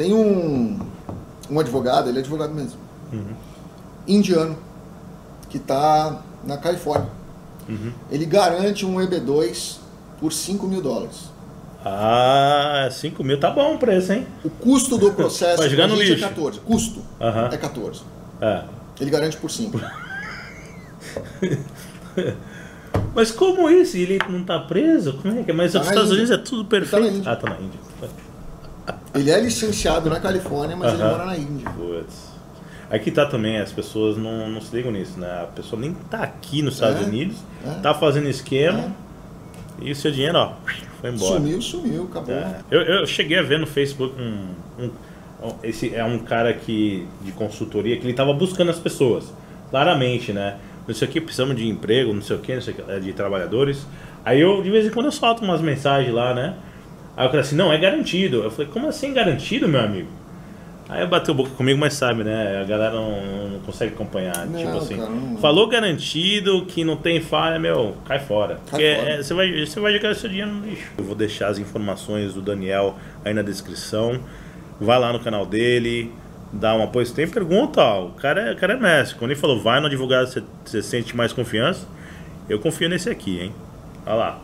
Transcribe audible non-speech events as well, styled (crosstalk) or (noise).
Tem um, um advogado, ele é advogado mesmo, indiano, que está na Califórnia. Ele garante um EB2 por 5 mil dólares. Ah, 5 mil tá bom o preço, hein? O custo do (laughs) processo jogar pra gente lixo. é 14. Custo Aham. é 14. É. Ele garante por 5. (laughs) Mas como isso? Ele não tá preso? Como é que é? Mas Tá os Estados Índia. Unidos é tudo tá perfeito. Índia. ah, tá na Índia. Ele é licenciado na Califórnia, mas ele Aham. mora na Índia. Putz. Aqui tá também, as pessoas não, não se ligam nisso, né? A pessoa nem tá aqui nos Estados É, Unidos, é. tá fazendo esquema e o seu dinheiro, ó, foi embora. Sumiu, sumiu, acabou. É. Eu, eu cheguei a ver no Facebook um, um- um- esse é um cara que de consultoria que ele tava buscando as pessoas, claramente, né? Não sei o que, precisamos de emprego, não sei o que, não sei o que, é, de trabalhadores. Aí eu, de vez em quando, eu solto umas mensagens lá, né? Aí o cara assim, não, é garantido. Eu falei, como assim garantido, meu amigo? Aí bateu boca comigo, mas sabe, né? A galera não, não consegue acompanhar. Não, tipo assim, cara, falou garantido, que não tem falha, meu, cai fora. Porque fora. é, você, vai, você vai jogar seu dinheiro no lixo. Eu vou deixar as informações do Daniel aí na descrição. Vai lá no canal dele, dá um apoio. Se tem pergunta, ó, o cara é, o cara é mestre. Quando ele falou, vai no advogado, você, você sente mais confiança. Eu confio nesse aqui, hein? Olha lá.